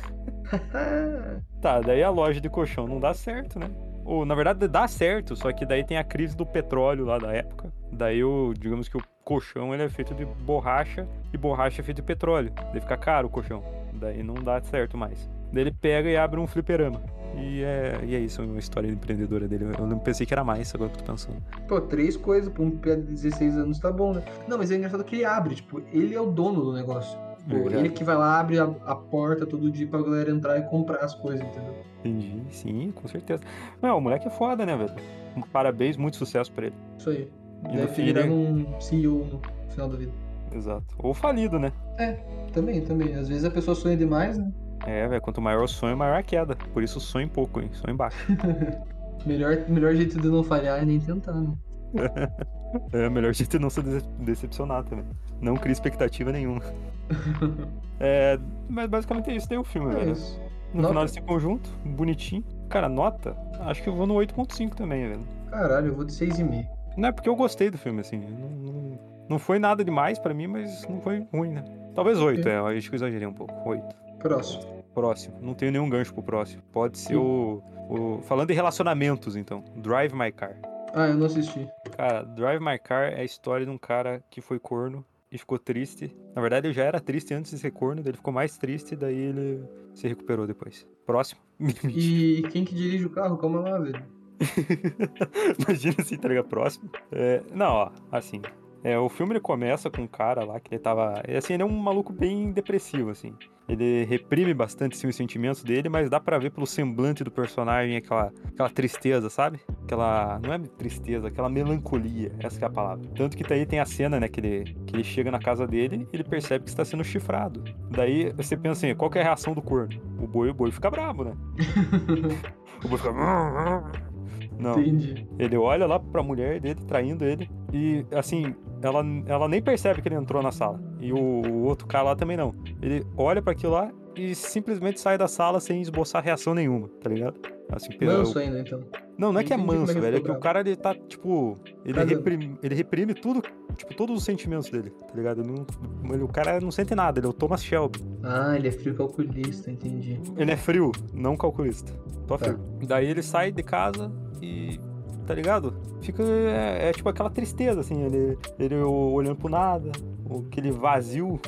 Tá, daí a loja de colchão não dá certo, né? Ou, na verdade, dá certo, só que daí tem a crise do petróleo lá da época. Daí, o, digamos que o colchão ele é feito de borracha e borracha é feito de petróleo. Daí fica caro o colchão. Daí não dá certo mais. Daí ele pega e abre um fliperama. E é, e é isso, uma história empreendedora dele. Eu não pensei que era mais, agora que eu tô pensando. Pô, três coisas pra um piada de 16 anos tá bom, né? Não, mas é engraçado que ele abre, tipo, ele é o dono do negócio. Pô, Verdade. ele que vai lá, abre a, a porta todo dia pra galera entrar e comprar as coisas, entendeu? Entendi, sim, com certeza. Não, o moleque é foda, né, velho? Parabéns, muito sucesso pra ele. Isso aí. E Deve virar um CEO no final da vida. Exato. Ou falido, né? Também, também. Às vezes a pessoa sonha demais, né? É, velho, quanto maior o sonho, maior a queda. Por isso sonho pouco, hein? Sonho baixo. Melhor, melhor jeito de não falhar é nem tentar, né? É, melhor jeito é não se dece- decepcionar também. Não cria expectativa nenhuma. É, mas basicamente é isso, tem o filme, É velho. isso. No Nota? final desse conjunto, bonitinho. Cara, nota, acho que eu vou no 8.5 também, velho. Caralho, eu vou de 6,5. Não é porque eu gostei do filme, assim. Não, não, não foi nada demais pra mim, mas não foi ruim, né? Talvez 8, é, eu acho que eu exagerei um pouco. 8. Próximo. Próximo. Não tenho nenhum gancho pro próximo. Pode ser o, o. Falando em relacionamentos, então. Drive My Car. Ah, eu não assisti. Cara, Drive My Car é a história de um cara que foi corno e ficou triste. Na verdade, ele já era triste antes de ser corno, daí ele ficou mais triste, daí ele se recuperou depois. Próximo. E quem que dirige o carro? Calma lá, velho. Imagina se entrega próximo. É, não, ó, assim. É, o filme ele começa com um cara lá que ele tava. é, Assim, ele é um maluco bem depressivo, assim. Ele reprime bastante assim, os sentimentos dele, mas dá pra ver pelo semblante do personagem aquela, aquela tristeza, sabe? Aquela. Não é tristeza, aquela melancolia. Essa que é a palavra. Tanto que daí tem a cena, né, que ele, que ele chega na casa dele e ele percebe que está sendo chifrado. Daí você pensa assim, qual que é a reação do corno? O boi, o boi fica bravo, né? O boi fica. Não. Entendi. Ele olha lá pra mulher dele, traindo ele, e assim, ela, ela nem percebe que ele entrou na sala. E o, o outro cara lá também não. Ele olha pra aquilo lá e simplesmente sai da sala sem esboçar reação nenhuma, tá ligado? Assim, Manso ainda, então. Não, não é que é é manso, velho. É que o cara, ele tá, tipo. Ele, Cagando. reprime, ele reprime tudo, tipo, todos os sentimentos dele, tá ligado? Ele não- ele- o cara não sente nada, ele é o Thomas Shelby. Ah, ele é frio calculista, entendi. Ele é frio, não calculista. Só Tá. frio. Daí ele sai de casa e. Tá ligado? Fica. É, é tipo aquela tristeza, assim. Ele, ele olhando pro nada. Aquele vazio,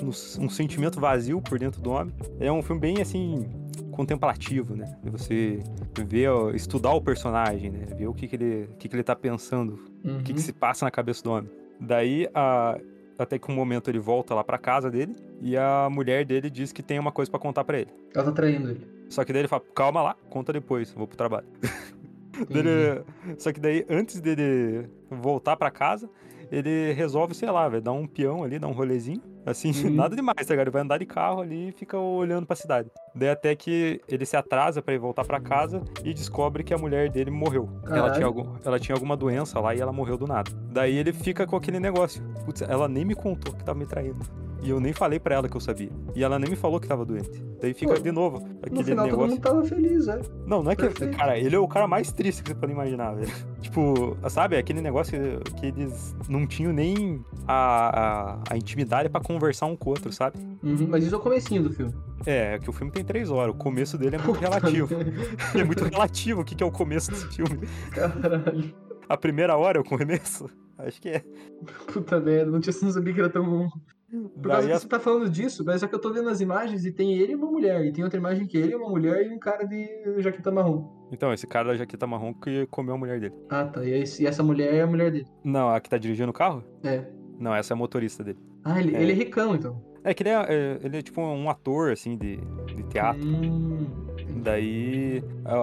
um, sentimento vazio por dentro do homem. É um filme bem assim. contemplativo, né? Você ver, estudar o personagem, né? Ver o que, que, ele, o que, que ele tá pensando, Uhum. o que, que se passa na cabeça do homem. Daí, a, até que um momento ele volta lá pra casa dele e a mulher dele diz que tem uma coisa pra contar pra ele. Ela tá traindo ele. Só que daí ele fala, calma lá, conta depois, vou pro trabalho. Dele- Só que daí, antes dele voltar pra casa, ele resolve, sei lá, velho, dar um peão ali, dar um rolezinho. Assim, Uhum. nada demais, tá ligado? Ele vai andar de carro ali e fica olhando pra cidade. Daí até que ele se atrasa pra ir voltar pra casa e descobre que a mulher dele morreu. Ela tinha, algum, ela tinha alguma doença lá e ela morreu do nada. Daí ele fica com aquele negócio. Putz, ela nem me contou que tava me traindo. E eu nem falei pra ela que eu sabia. E ela nem me falou que tava doente. Daí fica Pô, de novo No aquele final todo negócio. mundo tava feliz, é. Não, não é que. Perfeito. Cara, ele é o cara mais triste que você pode imaginar, velho. Tipo, sabe, aquele negócio que, que eles não tinham nem a, a, a intimidade pra conversar um com o outro, sabe? Uhum, Mas isso é o comecinho do filme. É, que o filme tem três horas. O começo dele é muito relativo. é muito relativo o que, que é o começo desse filme. Caralho. A primeira hora é o começo? Acho que é. Puta merda, não tinha não sabia que era tão bom. Por causa que você tá falando disso, mas só que eu tô vendo as imagens e tem ele e uma mulher. E tem outra imagem que ele e uma mulher e um cara de jaqueta marrom. Então, esse cara da jaqueta marrom que comeu a mulher dele. Ah, tá. E, esse- e essa mulher é a mulher dele. Não, a que tá dirigindo o carro? É. Não, essa é a motorista dele. Ah, ele É. é, ele é ricão, então. É que ele é, é- ele é tipo um ator, assim, de, de teatro. Hum. Daí,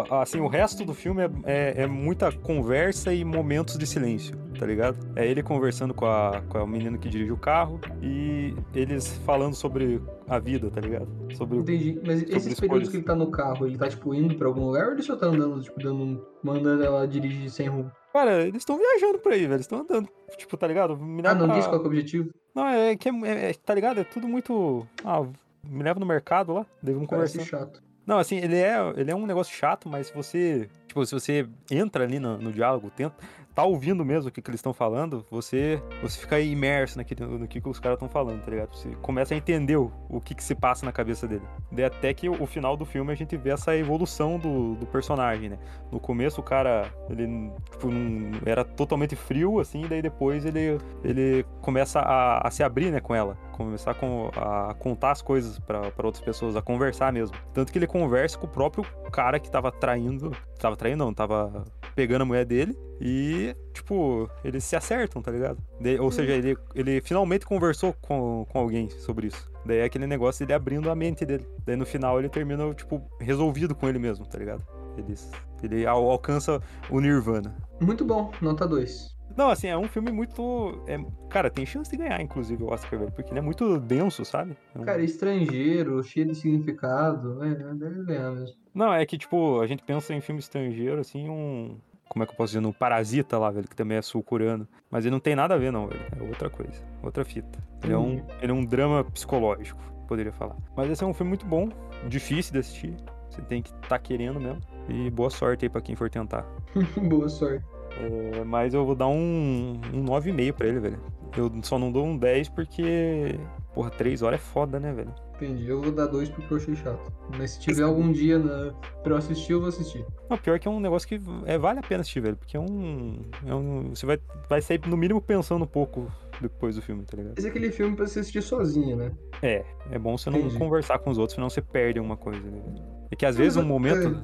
assim, o resto do filme é, é- é muita conversa e momentos de silêncio, tá ligado? É ele conversando com a, com a menina que dirige o carro e eles falando sobre a vida, tá ligado? Sobre. Entendi. Mas esses escolhas. períodos que ele tá no carro, ele tá, tipo, indo pra algum lugar ou ele só tá andando, tipo, dando mandando ela dirigir sem rumo? Cara, eles estão viajando por aí, velho. Eles estão andando, tipo, tá ligado? Me Ah, não pra- disse qual é o objetivo? Não, é que é, é- é- tá ligado? É tudo muito... Ah, me leva no mercado lá, daí vamos Parece conversar. chato. Não, assim, ele é, ele é um negócio chato, mas se você, tipo, se você entra ali no, no diálogo, tenta, tá ouvindo mesmo o que, que eles estão falando, você, você fica imerso naquele, no que, que os caras estão falando, tá ligado? Você começa a entender o, o que, que se passa na cabeça dele. Daí até que o, o final do filme a gente vê essa evolução do, do personagem, né? No começo o cara, ele, tipo, não, era totalmente frio, assim, daí depois ele, ele começa a, a se abrir, né, com ela. Começar com, a contar as coisas pra outras pessoas, a conversar mesmo. Tanto que ele conversa com o próprio cara que tava traindo. Tava traindo, não, tava pegando a mulher dele. E, tipo, eles se acertam, tá ligado? De- ou seja, ele, ele finalmente conversou com, com alguém sobre isso. Daí é aquele negócio dele abrindo a mente dele. Daí no final ele termina, tipo, resolvido com ele mesmo, tá ligado? Ele, ele al- alcança o Nirvana. Muito bom, nota 2. Não, assim, é um filme muito. é- cara, tem chance de ganhar, inclusive, o Oscar, velho, porque ele é muito denso, sabe? É um- Cara, estrangeiro, cheio de significado, é, deve ganhar mesmo. Não, é que, tipo, a gente pensa em filme estrangeiro, assim, um. Como é que eu posso dizer? No Parasita lá, velho, que também é sul-coreano. Mas ele não tem nada a ver, não, velho. É outra coisa. Outra fita. Ele é um, ele é um drama psicológico, poderia falar. Mas esse é um filme muito bom, difícil de assistir. Você tem que estar tá querendo mesmo. E boa sorte aí pra quem for tentar. Boa sorte. É, mas eu vou dar um, um 9,5 pra ele, velho. Eu só não dou um 10 porque. Porra, 3 horas é foda, né, velho? Entendi. Eu vou dar 2 porque eu achei chato. Mas se tiver algum dia na... pra eu assistir, eu vou assistir. Não, pior que é um negócio que é, vale a pena assistir, velho. Porque é um. É um você vai, vai sair, no mínimo, pensando um pouco depois do filme, tá ligado? Esse é aquele filme pra você assistir sozinho, né? É, é bom você não Entendi. conversar com os outros, senão você perde alguma coisa, né? É que às Mas vezes um é- momento,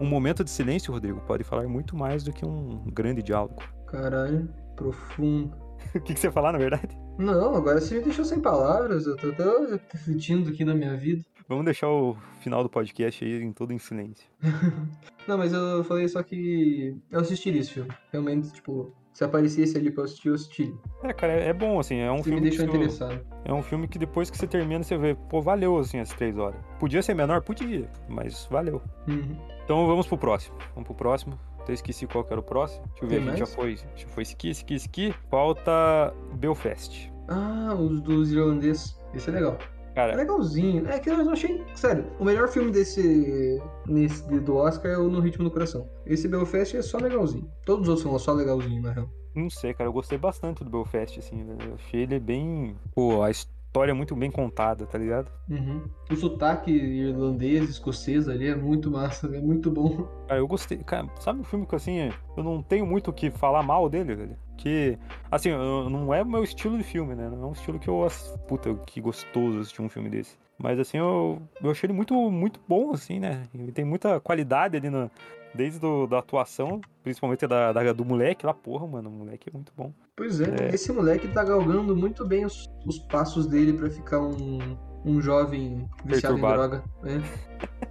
um momento de silêncio, Rodrigo, pode falar muito mais do que um grande diálogo. Caralho, profundo. o que, que você ia falar, na verdade? Não, agora você me deixou sem palavras. Eu tô até refletindo aqui na minha vida. Vamos deixar o final do podcast aí em todo em silêncio. Não, mas eu falei só que eu assistiria esse filme. Realmente, tipo, se aparecesse ali pra assistir, eu assistiria. É, cara, é, é bom, assim, é um Você me filme que deixou se- interessado. É um filme que depois que você termina, você vê, pô, valeu, assim, as três horas. Podia ser menor? Podia, mas valeu. Uhum. Então vamos pro próximo. Vamos pro próximo. Até esqueci qual que era o próximo. Deixa eu ver, Tem a gente já foi. Já foi Ski, Ski, Ski. Falta Belfast. Ah, os dos irlandeses. Esse é legal. É Cara, legalzinho. É que eu achei. Sério, o melhor filme desse. Nesse do Oscar é o No Ritmo do Coração. Esse Belfast é só legalzinho. Todos os outros são só legalzinho, na real. Não sei, cara. Eu gostei bastante do Belfast, assim. né? Eu achei ele bem. Pô, a história é muito bem contada, tá ligado? Uhum. O sotaque irlandês, escocês ali é muito massa, é muito bom. Cara, eu gostei. Cara, sabe um filme que assim, eu não tenho muito o que falar mal dele, velho? Que, assim, não é o meu estilo de filme, né? Não é um estilo que eu. Puta, que gostoso assistir um filme desse. Mas, assim, eu, eu achei ele muito, muito bom, assim, né? Ele tem muita qualidade ali na. Desde do, da atuação, principalmente da, da- do moleque lá, porra, mano, o moleque é muito bom. Pois é, É. esse moleque tá galgando muito bem os, os passos dele pra ficar um, um jovem viciado em droga. né?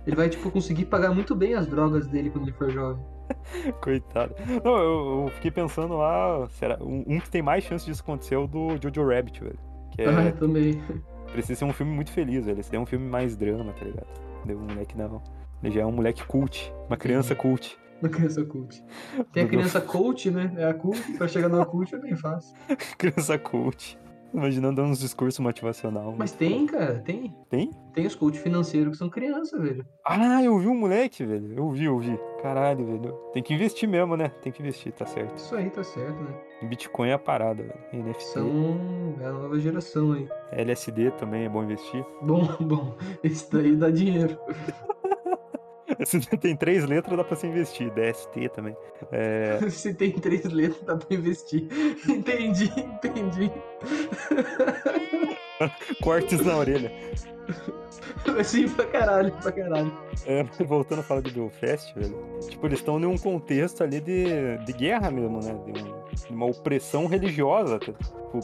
Ele vai, tipo, conseguir pagar muito bem as drogas dele quando ele for jovem. Coitado. Não, eu, eu fiquei pensando lá, será, um, um que tem mais chance disso acontecer é o do Jojo Rabbit, velho. Que é, Ah, também. precisa ser um filme muito feliz, velho. Esse daí é um filme mais drama, tá ligado? Deu um moleque não. Ele já é um moleque cult, uma criança cult. Uma criança cult. Tem a criança coach, né? É a cult. Pra chegar no cult é bem fácil. criança cult. Imaginando uns discursos motivacional. Mas tem, cara, tem. Tem? Tem os coach financeiros que são criança, velho. Ah, eu vi um moleque, velho. Eu vi, eu vi. Caralho, velho. Tem que investir mesmo, né? Tem que investir, tá certo. Isso aí tá certo, né? Bitcoin é a parada, velho. NFT. São é a nova geração aí. LSD também é bom investir. Bom, bom, esse daí dá dinheiro. Se tem três letras, dá pra se investir. DST também. É, Se tem três letras, dá pra investir. Entendi, entendi. cortes na orelha. Assim pra caralho, pra caralho. É, voltando a falar do Belfast, velho. Tipo, eles estão num contexto ali de, de guerra mesmo, né? De, um- uma opressão religiosa, tipo,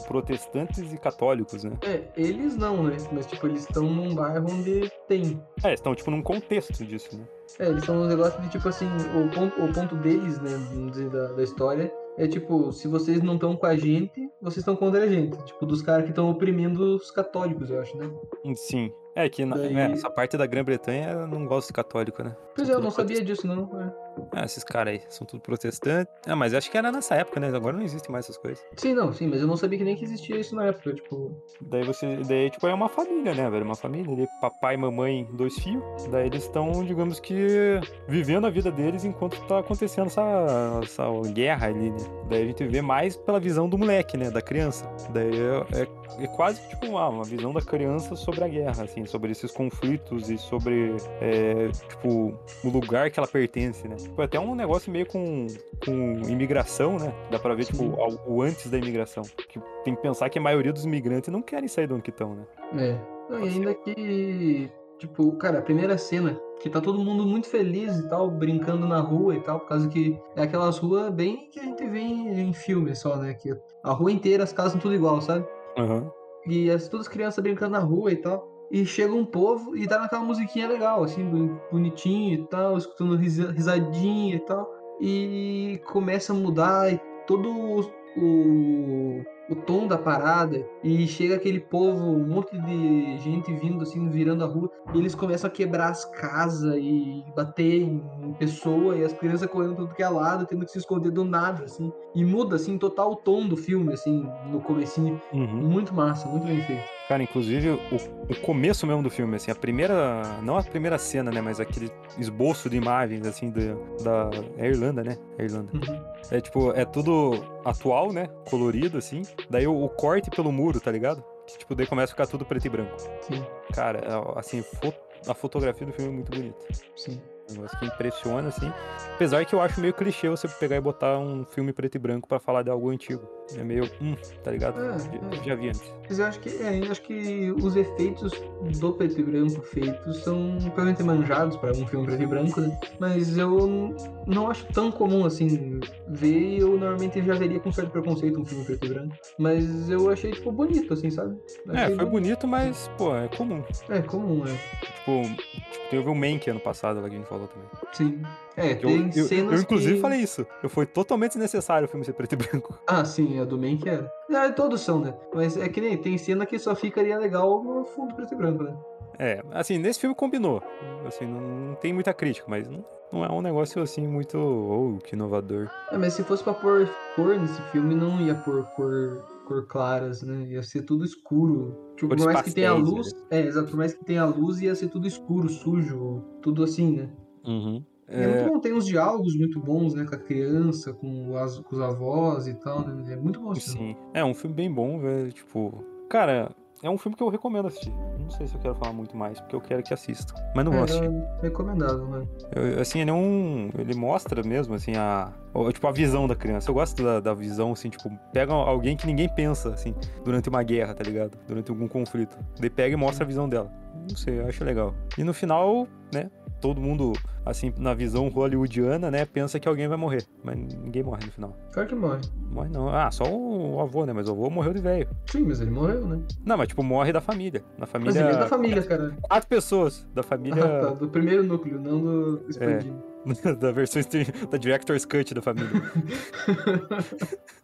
protestantes e católicos, né? É, eles não, né? Mas tipo, eles estão num bairro onde tem. É, estão, tipo, num contexto disso, né? É, eles são um negócio de tipo assim, o ponto, o ponto deles, né, vamos dizer, da, da história, é tipo, se vocês não estão com a gente, vocês estão contra a gente. Tipo, dos caras que estão oprimindo os católicos, eu acho, né? Sim. É que na- Daí- é, essa parte da Grã-Bretanha não gosta de católico, né? Pois São é, eu não sabia disso, não. é. Ah, esses caras aí, são tudo protestantes. Ah, mas acho que era nessa época, né? Agora não existe mais essas coisas. Sim, não, sim, mas eu não sabia que nem que existia isso na época, tipo. Daí você. Daí, tipo, é uma família, né, velho? Uma família ali, papai, mamãe, dois filhos. Daí eles estão, digamos que, vivendo a vida deles enquanto tá acontecendo essa, essa guerra ali, né? Daí a gente vê mais pela visão do moleque, né? Da criança. Daí é, é, é quase tipo uma, uma visão da criança sobre a guerra, assim, sobre esses conflitos e sobre, é, tipo, o lugar que ela pertence, né? Tipo, até um negócio meio com, com imigração, né? Dá pra ver, tipo, Sim. ao- o antes da imigração. Que tem que pensar que a maioria dos imigrantes não querem sair de onde estão, né? É. Não, e ainda que. Tipo, cara, a primeira cena, que tá todo mundo muito feliz e tal, brincando na rua e tal, por causa que é aquelas ruas bem que a gente vê em, em filme só, né? Que a rua inteira, as casas são tudo igual, sabe? Aham. E as, todas as crianças brincando na rua e tal. E chega um povo e dá naquela musiquinha legal, assim, bo- bonitinho e tal, escutando risa- risadinha e tal. E começa a mudar e todo o, o, tom da parada. E chega aquele povo, um monte de gente vindo, assim, virando a rua. E eles começam a quebrar as casas e bater em, pessoa. E as crianças correndo tudo que é lado, tendo que se esconder do nada, assim. E muda, assim, total o tom do filme, assim, no comecinho. Uhum. Muito massa, muito bem feito. Cara, inclusive o, o começo mesmo do filme, assim, a primeira. Não a primeira cena, né? Mas aquele esboço de imagens, assim, da. da é Irlanda, né? É Irlanda. Uhum. É tipo, é tudo atual, né? Colorido, assim. Daí o, o corte pelo muro, tá ligado? Que, tipo, daí começa a ficar tudo preto e branco. Sim, Cara, é, assim, fo- a fotografia do filme é muito bonita. sim. Um negócio que impressiona, assim. Apesar que eu acho meio clichê você pegar e botar um filme preto e branco pra falar de algo antigo. É meio, hum, tá ligado? É, já, é. já vi antes. Mas eu acho que, é, eu acho que os efeitos do preto e branco feitos são provavelmente manjados para um filme preto e branco, né? Mas eu não acho tão comum assim ver eu normalmente já veria com certo preconceito um filme preto e branco. Mas eu achei, tipo, bonito, assim, sabe? É, Achei foi bom. bonito, mas, pô, é comum. É, comum, é. Tipo, tipo teve o Mank ano passado lá que a gente falou também. Sim. É, Que eu, tem eu, cenas eu, inclusive, que... falei isso. Eu foi totalmente desnecessário o filme ser preto e branco. Ah, sim, a do Mank era. Ah, todos são, né? Mas é que nem tem cena que só ficaria legal no fundo preto e branco, né? É, assim, nesse filme combinou. Assim, não, não tem muita crítica, mas não, não é um negócio, assim, muito... Oh, que inovador. É, mas se fosse pra pôr cor nesse filme, não ia pôr cor, cor claras, né? Ia ser tudo escuro. Tipo, Cores por mais que tenha pastéis, luz. É, exato. Por mais que tenha luz, ia ser tudo escuro, sujo, tudo assim, né? Uhum. E É, muito bom, tem uns diálogos muito bons, né? Com a criança, com, as, com os avós e tal, né? É muito bom esse. Sim. É um filme bem bom, velho. Tipo, cara, é um filme que eu recomendo assistir. não sei se eu quero falar muito mais, porque eu quero que assistam. Mas não vou É, assistir. é recomendável, né? Eu- assim, ele é um. Ele mostra mesmo, assim, a. Tipo, a visão da criança. Eu gosto da, da visão, assim, tipo, pega alguém que ninguém pensa, assim, durante uma guerra, tá ligado? Durante algum conflito. Daí pega e mostra a visão dela. Não sei, eu acho legal. E no final, né? Todo mundo, assim, na visão hollywoodiana, né? Pensa que alguém vai morrer. Mas ninguém morre no final. Claro que morre. Morre não. Ah, só o avô, né? Mas o avô morreu de velho. Sim, mas ele morreu, né? Não, mas tipo, morre da família. Na Mas família. ele é da família, cara. Quatro pessoas da família. Ah, tá. Do primeiro núcleo, não do expandido. da versão da Director's Cut da família.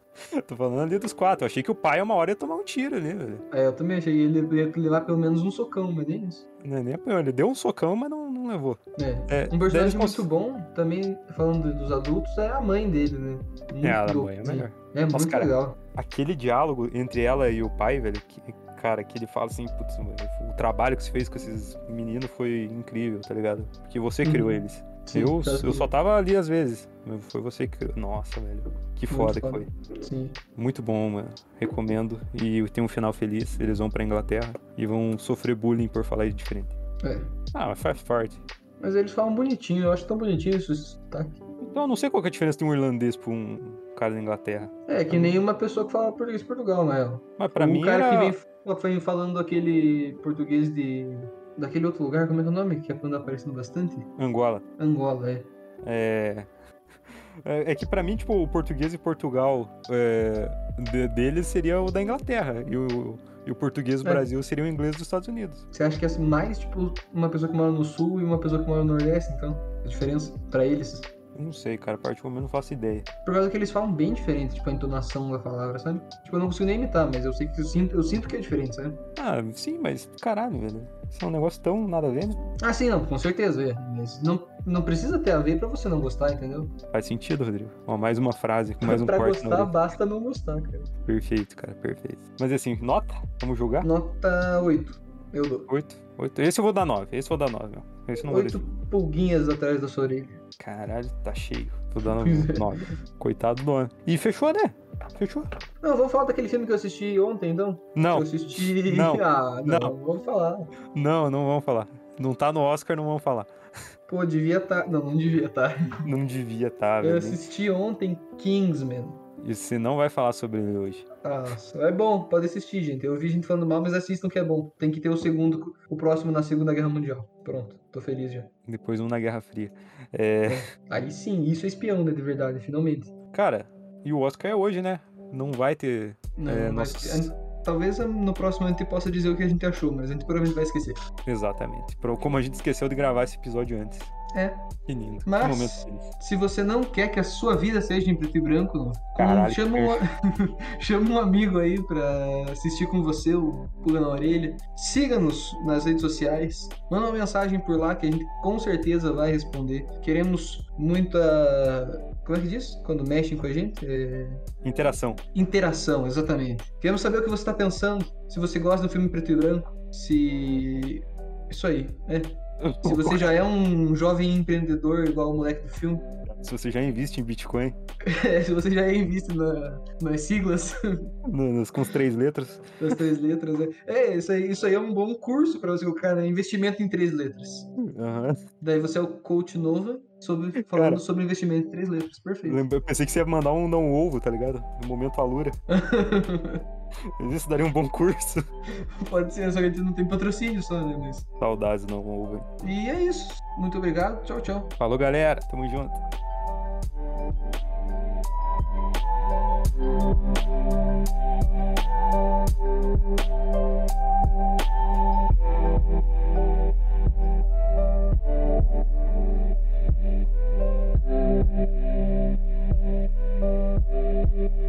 Tô falando ali dos quatro. Eu achei que o pai uma hora ia tomar um tiro ali, velho. É, eu também achei que ele ia levar pelo menos um socão, mas nem isso. Não é nem apanhou. Ele deu um socão, mas não, não levou. É. É, Um personagem muito bom, também falando dos adultos, é a mãe dele, né? Muito É, a mãe é melhor. É Nossa, muito cara, legal. Aquele diálogo entre ela e o pai, velho, que, cara, que ele fala assim, putz, o trabalho que você fez com esses meninos foi incrível, tá ligado? Porque você criou Uhum. eles. Sim, eu, eu só tava ali às vezes. Foi você que criou. Nossa, velho. Que Muito foda que foda. foi. Sim. Muito bom, mano. Recomendo. E tem um final feliz. Eles vão pra Inglaterra e vão sofrer bullying por falar diferente. É. Ah, mas faz parte. Mas eles falam bonitinho, eu acho tão bonitinho esse sotaque. Então eu não sei qual é a diferença de um irlandês pra um cara da Inglaterra. É, que nem uma pessoa que fala português de Portugal, real. Mas pra o mim cara era... que vem, falando aquele português de. daquele outro lugar, como é que é o nome? Que anda aparecendo bastante? Angola. Angola, é. É... É é que pra mim, tipo, o português de Portugal é, de- deles seria o da Inglaterra. E o, e o português do É. Brasil seria o inglês dos Estados Unidos. Você acha que é mais, tipo, uma pessoa que mora no sul e uma pessoa que mora no nordeste, então? A diferença pra eles? Eu não sei, cara. Particularmente eu não faço ideia. Por causa que eles falam bem diferente, tipo, a entonação da palavra, sabe? Tipo, eu não consigo nem imitar, mas eu sei que eu sinto, eu sinto que é diferente, sabe? Ah, sim, mas caralho, velho. Isso é um negócio tão nada a ver, né? Ah, sim, não, com certeza, é. Mas não, não precisa ter a ver pra você não gostar, entendeu? Faz sentido, Rodrigo. Ó, mais uma frase com mais um pra corte na gostar, basta não gostar, cara. Perfeito, cara, perfeito. Mas assim, nota? Vamos julgar? Nota 8. Eu dou. Oito? Oito. Esse eu vou dar nove. Esse eu vou dar nove, meu. Esse não vou Oito deixar. pulguinhas atrás da sua orelha. Caralho, tá cheio. Tô dando Pois é. nove. Coitado do ano. E fechou, né? Fechou. Não, vamos falar daquele filme que eu assisti ontem, então? Não, Eu assisti. Não. Ah, não, Não. vamos falar. não, não vamos falar. Não tá no Oscar, não vamos falar. Pô, devia estar. Não, não devia estar. Não devia tá, Eu assisti ontem Kingsman. E você não vai falar sobre ele hoje. Nossa, é bom, pode assistir, gente. Eu vi gente falando mal, mas assistam que é bom. Tem que ter o segundo, o próximo na Segunda Guerra Mundial. Pronto, tô feliz já. Depois um na Guerra Fria. É. Aí sim, isso é espião, né, de verdade, finalmente. Cara, e o Oscar é hoje, né? Não vai ter. Não, É, an- talvez no próximo a gente possa dizer o que a gente achou, mas a gente provavelmente vai esquecer. Exatamente. Como a gente esqueceu de gravar esse episódio antes. É, Que lindo. Mas- Que se você não quer que a sua vida seja em preto e branco, Caralho, chama, um, chama um amigo aí pra assistir com você o Pula na Orelha. Siga-nos nas redes sociais. Manda uma mensagem por lá que a gente com certeza vai responder. Queremos muita. Como é que diz? Quando mexem com a gente? É... Interação. Interação, exatamente. Queremos saber o que você está pensando. Se você gosta do filme preto e branco. Se. Isso aí, é. Se você já é um jovem empreendedor igual o moleque do filme. Se você já investe em Bitcoin, É, se você já é visto na, nas siglas no- nos- com as três letras, das três letras, né? É, isso aí, isso aí é um bom curso para você colocar, né? Investimento em três letras. aham. Daí você é o coach Nova sobre, falando Cara. sobre investimento em três letras. Perfeito. Eu pensei que você ia mandar um não ovo, tá ligado? No momento alura. Mas isso daria um bom curso. Pode ser, só que a gente não tem patrocínio só, né? Mas... Saudades não ovo. E é isso. Muito obrigado. Tchau, tchau. Falou, galera. Tamo junto. Thank